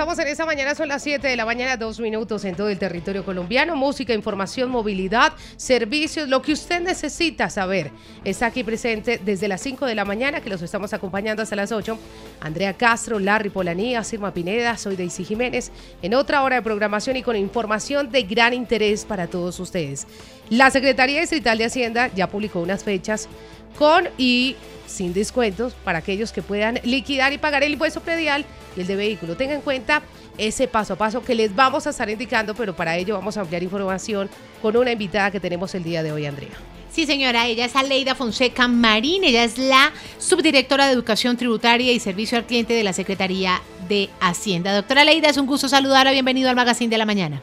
Estamos en esta mañana, son las 7 de la mañana, dos minutos en todo el territorio colombiano. Música, información, movilidad, servicios, lo que usted necesita saber. Está aquí presente desde las 5 de la mañana, que los estamos acompañando hasta las 8. Andrea Castro, Larry Polanía, Sirma Pineda, soy Daisy Jiménez, en otra hora de programación y con información de gran interés para todos ustedes. La Secretaría Distrital de Hacienda ya publicó unas fechas con y sin descuentos para aquellos que puedan liquidar y pagar el impuesto predial y el de vehículo. Tengan en cuenta ese paso a paso que les vamos a estar indicando, pero para ello vamos a ampliar información con una invitada que tenemos el día de hoy, Andrea. Sí, señora, ella es Aleida Fonseca Marín, ella es la subdirectora de Educación Tributaria y Servicio al Cliente de la Secretaría de Hacienda. Doctora Aleida, es un gusto saludarla, bienvenido al Magazine de la Mañana.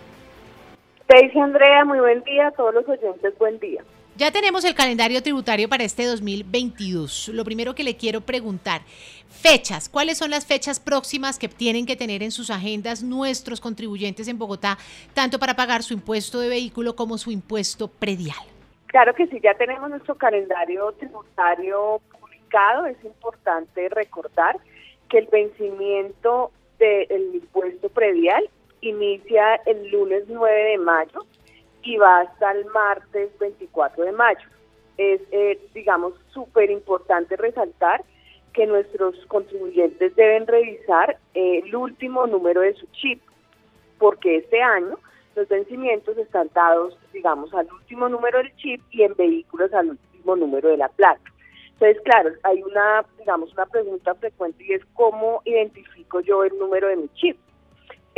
Daisy Andrea, muy buen día a todos los oyentes, buen día. Ya tenemos el calendario tributario para este 2022. Lo primero que le quiero preguntar, fechas, ¿cuáles son las fechas próximas que tienen que tener en sus agendas nuestros contribuyentes en Bogotá, tanto para pagar su impuesto de vehículo como su impuesto predial? Claro que sí, ya tenemos nuestro calendario tributario publicado. Es importante recordar que el vencimiento del impuesto predial inicia el lunes 9 de mayo y va hasta el martes 24 de mayo. Es, eh, digamos, súper importante resaltar que nuestros contribuyentes deben revisar eh, el último número de su chip, porque este año los vencimientos están dados, digamos, al último número del chip y en vehículos al último número de la placa. Entonces, claro, hay una, digamos, una pregunta frecuente y es cómo identifico yo el número de mi chip.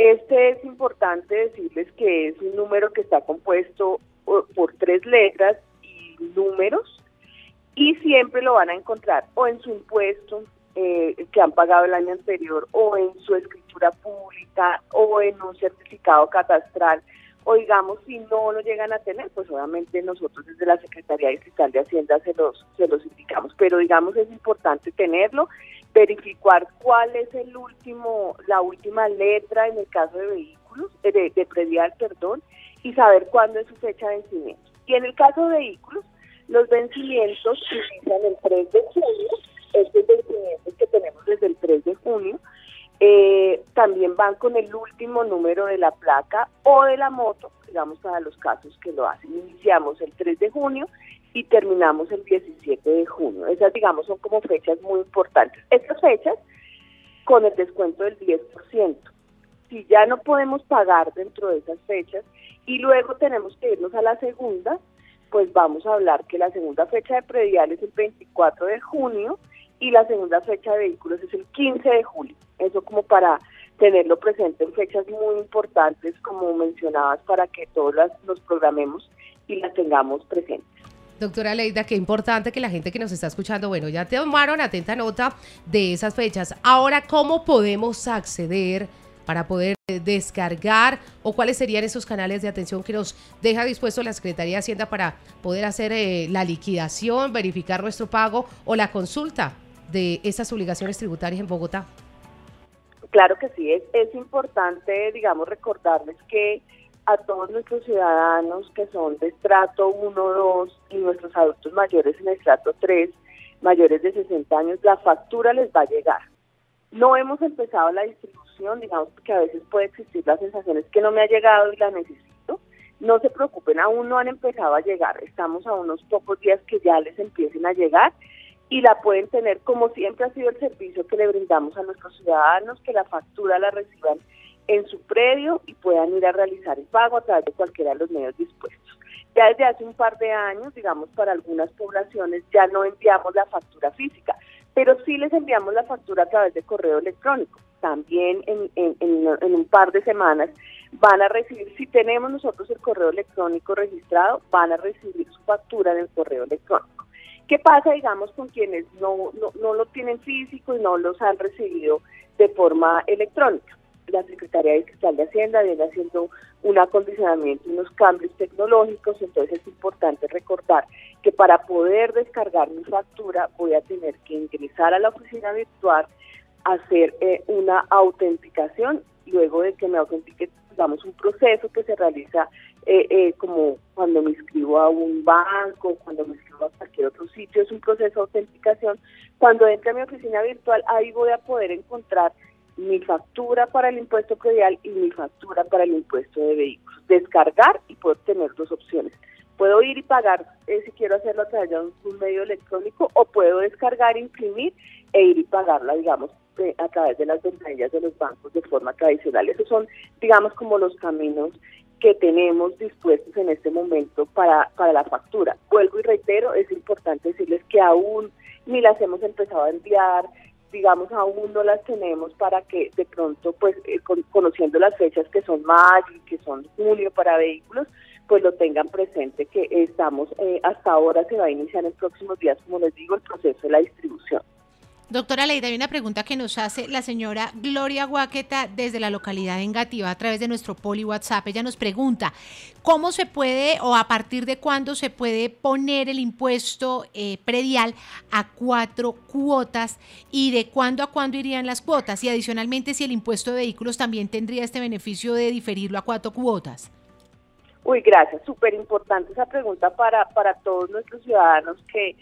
Este es importante decirles que es un número que está compuesto por tres letras y números y siempre lo van a encontrar o en su impuesto eh, que han pagado el año anterior o en su escritura pública o en un certificado catastral. O digamos si no lo llegan a tener pues obviamente nosotros desde la Secretaría Distrital de Hacienda se los se los indicamos. Pero digamos es importante tenerlo verificar cuál es el último, la última letra en el caso de vehículos, eh, de, de predial, perdón, y saber cuándo es su fecha de vencimiento. Y en el caso de vehículos, los vencimientos inician el 3 de junio, estos vencimientos que tenemos desde el 3 de junio, eh, también van con el último número de la placa o de la moto, digamos para los casos que lo hacen. Iniciamos el 3 de junio y terminamos el 17 de junio. Esas, digamos, son como fechas muy importantes. Estas fechas con el descuento del 10%. Si ya no podemos pagar dentro de esas fechas y luego tenemos que irnos a la segunda, pues vamos a hablar que la segunda fecha de predial es el 24 de junio y la segunda fecha de vehículos es el 15 de julio. Eso como para tenerlo presente en fechas muy importantes, como mencionabas, para que todos las, los programemos y las tengamos presentes. Doctora Leida, qué importante que la gente que nos está escuchando, bueno, ya tomaron atenta nota de esas fechas. Ahora, ¿cómo podemos acceder para poder descargar o cuáles serían esos canales de atención que nos deja dispuesto la Secretaría de Hacienda para poder hacer eh, la liquidación, verificar nuestro pago o la consulta de esas obligaciones tributarias en Bogotá? Claro que sí, es, es importante, digamos, recordarles que a todos nuestros ciudadanos que son de estrato 1, 2 y nuestros adultos mayores en estrato 3, mayores de 60 años, la factura les va a llegar. No hemos empezado la distribución, digamos que a veces puede existir la sensación es que no me ha llegado y la necesito. No se preocupen, aún no han empezado a llegar. Estamos a unos pocos días que ya les empiecen a llegar y la pueden tener como siempre ha sido el servicio que le brindamos a nuestros ciudadanos, que la factura la reciban en su predio y puedan ir a realizar el pago a través de cualquiera de los medios dispuestos. Ya desde hace un par de años, digamos, para algunas poblaciones ya no enviamos la factura física, pero sí les enviamos la factura a través de correo electrónico. También en, en un par de semanas van a recibir, si tenemos nosotros el correo electrónico registrado, van a recibir su factura en el correo electrónico. ¿Qué pasa, digamos, con quienes no, no, no lo tienen físico y no los han recibido de forma electrónica? La Secretaría Distrital de Hacienda viene haciendo un acondicionamiento, unos cambios tecnológicos, entonces es importante recordar que para poder descargar mi factura voy a tener que ingresar a la oficina virtual, hacer eh, una autenticación, luego de que me autentique, digamos, un proceso que se realiza eh, eh, como cuando me inscribo a un banco, cuando me inscribo a cualquier otro sitio, es un proceso de autenticación. Cuando entre a mi oficina virtual, ahí voy a poder encontrar mi factura para el impuesto predial y mi factura para el impuesto de vehículos. Descargar y puedo tener dos opciones. Puedo ir y pagar eh, si quiero hacerlo a través de un, medio electrónico o puedo descargar, imprimir e ir y pagarla, digamos, a través de las ventanillas de los bancos de forma tradicional. Esos son, digamos, como los caminos que tenemos dispuestos en este momento para, para la factura. Vuelvo y reitero, es importante decirles que aún ni las hemos empezado a enviar, digamos, aún no las tenemos para que de pronto, pues, eh, conociendo las fechas que son mayo y que son julio para vehículos, pues lo tengan presente que estamos, eh, hasta ahora se va a iniciar en próximos días, como les digo, el proceso de la distribución. Doctora Leida, hay una pregunta que nos hace la señora Gloria Guaqueta desde la localidad de Engativa a través de nuestro poli WhatsApp. Ella nos pregunta, ¿cómo se puede o a partir de cuándo se puede poner el impuesto eh, predial a cuatro cuotas y de cuándo a cuándo irían las cuotas? Y adicionalmente, si el impuesto de vehículos también tendría este beneficio de diferirlo a cuatro cuotas. Uy, gracias. Súper importante esa pregunta para, para todos nuestros ciudadanos que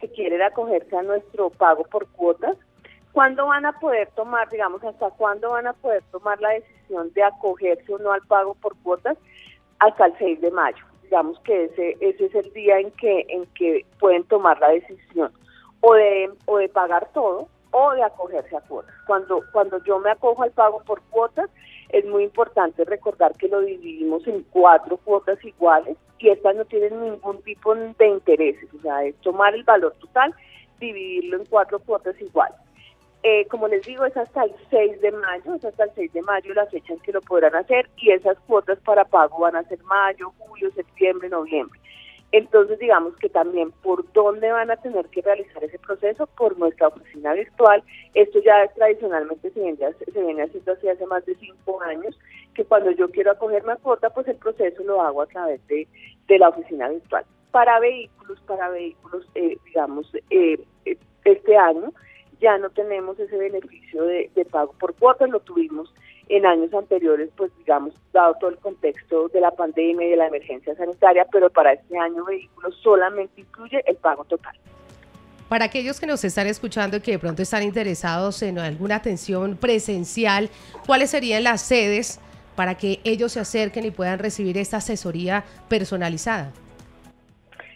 que quieren acogerse a nuestro pago por cuotas, ¿cuándo van a poder tomar, digamos, hasta cuándo van a poder tomar la decisión de acogerse o no al pago por cuotas? Hasta el 6 de mayo. Digamos que ese, ese es el día en que, en que pueden tomar la decisión o de, o de pagar todo o de acogerse a cuotas. Cuando, cuando yo me acojo al pago por cuotas, es muy importante recordar que lo dividimos en cuatro cuotas iguales y estas no tienen ningún tipo de intereses, o sea, es tomar el valor total, dividirlo en cuatro cuotas iguales. Eh, como les digo, es hasta el 6 de mayo, es hasta el 6 de mayo la fecha en que lo podrán hacer y esas cuotas para pago van a ser mayo, julio, septiembre, noviembre. Entonces, digamos que también por dónde van a tener que realizar ese proceso, por nuestra oficina virtual. Esto ya tradicionalmente se viene, se viene haciendo así hace más de cinco años, que cuando yo quiero acogerme a cuota, pues el proceso lo hago a través de, la oficina virtual. Para vehículos, para vehículos, eh, digamos, eh, este año ya no tenemos ese beneficio de, de pago por cuotas, lo tuvimos en años anteriores, pues digamos, dado todo el contexto de la pandemia y de la emergencia sanitaria, pero para este año vehículos solamente incluye el pago total. Para aquellos que nos están escuchando y que de pronto están interesados en alguna atención presencial, ¿cuáles serían las sedes para que ellos se acerquen y puedan recibir esta asesoría personalizada?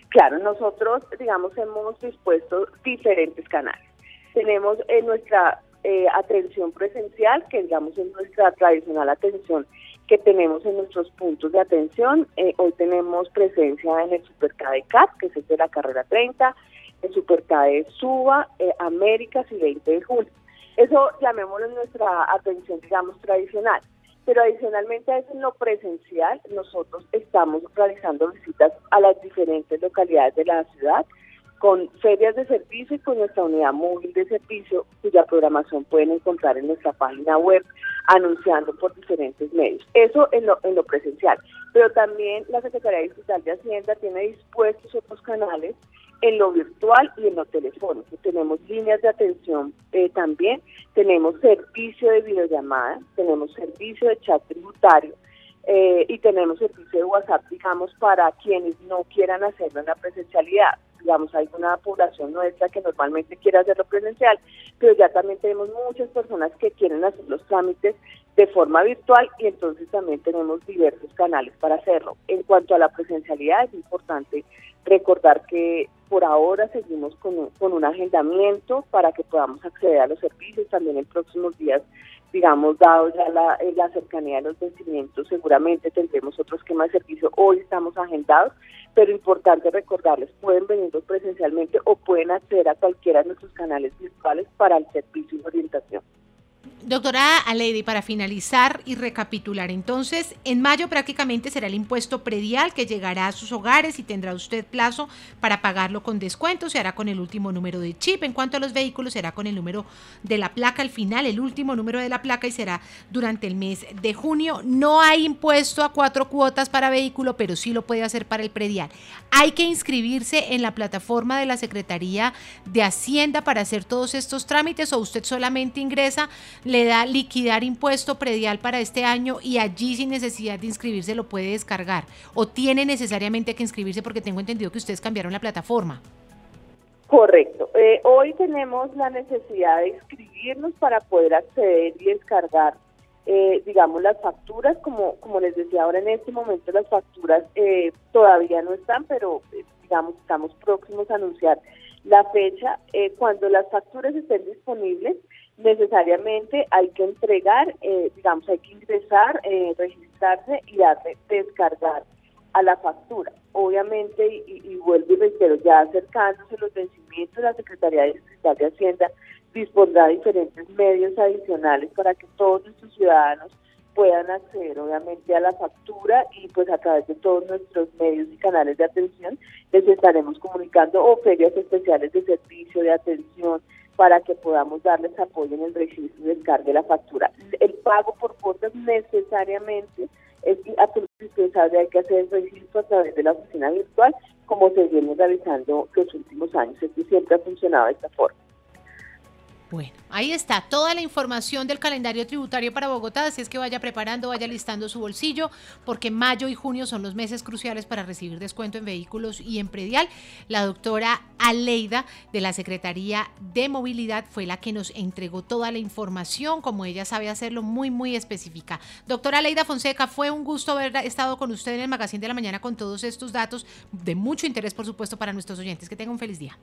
Claro, nosotros, digamos, hemos dispuesto diferentes canales. Tenemos en nuestra eh, atención presencial, que digamos es nuestra tradicional atención que tenemos en nuestros puntos de atención. Eh, hoy tenemos presencia en el Supercade CAP, que es el de la carrera 30, el Supercade Suba, eh, Américas y 20 de julio. Eso llamémoslo nuestra atención, digamos, tradicional. Pero adicionalmente a eso en lo presencial, nosotros estamos realizando visitas a las diferentes localidades de la ciudad, con ferias de servicio y con nuestra unidad móvil de servicio, cuya programación pueden encontrar en nuestra página web, anunciando por diferentes medios. Eso en lo, en lo presencial. Pero también la Secretaría Digital de Hacienda tiene dispuestos otros canales en lo virtual y en lo telefónico. Tenemos líneas de atención eh, también, tenemos servicio de videollamada, tenemos servicio de chat tributario eh, y tenemos servicio de WhatsApp, digamos, para quienes no quieran hacerlo en la presencialidad digamos, hay una población nuestra que normalmente quiere hacerlo presencial, pero ya también tenemos muchas personas que quieren hacer los trámites de forma virtual y entonces también tenemos diversos canales para hacerlo. En cuanto a la presencialidad, es importante recordar que por ahora seguimos con un, con un agendamiento para que podamos acceder a los servicios. También en próximos días digamos, dado ya la, eh, la cercanía de los vencimientos, seguramente tendremos otro esquema de servicio. Hoy estamos agendados, pero importante recordarles, pueden venirnos presencialmente o pueden acceder a cualquiera de nuestros canales virtuales para el servicio y orientación. Doctora Aledi, para finalizar y recapitular, entonces, en mayo prácticamente será el impuesto predial que llegará a sus hogares y tendrá usted plazo para pagarlo con descuento, se hará con el último número de chip. En cuanto a los vehículos, será con el número de la placa al final, el último número de la placa y será durante el mes de junio. No hay impuesto a cuatro cuotas para vehículo, pero sí lo puede hacer para el predial. Hay que inscribirse en la plataforma de la Secretaría de Hacienda para hacer todos estos trámites o usted solamente ingresa le da liquidar impuesto predial para este año y allí sin necesidad de inscribirse lo puede descargar o tiene necesariamente que inscribirse porque tengo entendido que ustedes cambiaron la plataforma. Correcto. Eh, hoy tenemos la necesidad de inscribirnos para poder acceder y descargar, eh, digamos, las facturas. Como, como les decía ahora, en este momento las facturas eh, todavía no están, pero digamos, estamos próximos a anunciar la fecha. cuando las facturas estén disponibles, necesariamente hay que entregar, digamos, hay que ingresar, registrarse y darle descargar a la factura. Obviamente, y, vuelvo y reitero, ya acercándose los vencimientos, la Secretaría de de Hacienda dispondrá diferentes medios adicionales para que todos nuestros ciudadanos puedan acceder obviamente a la factura y pues a través de todos nuestros medios y canales de atención les estaremos comunicando o ferias especiales de servicio de atención para que podamos darles apoyo en el registro y descargue de la factura. El pago por cuotas necesariamente es absolutamente indispensable, hay que hacer el registro a través de la oficina virtual, como se viene realizando los últimos años. Esto siempre ha funcionado de esta forma. Bueno, ahí está toda la información del calendario tributario para Bogotá, así es que vaya preparando, vaya listando su bolsillo, porque mayo y junio son los meses cruciales para recibir descuento en vehículos y en predial. La doctora Aleida de la Secretaría de Movilidad fue la que nos entregó toda la información, como ella sabe hacerlo, muy, muy específica. Doctora Aleida Fonseca, fue un gusto haber estado con usted en el Magazine de la Mañana con todos estos datos de mucho interés, por supuesto, para nuestros oyentes. Que tenga un feliz día.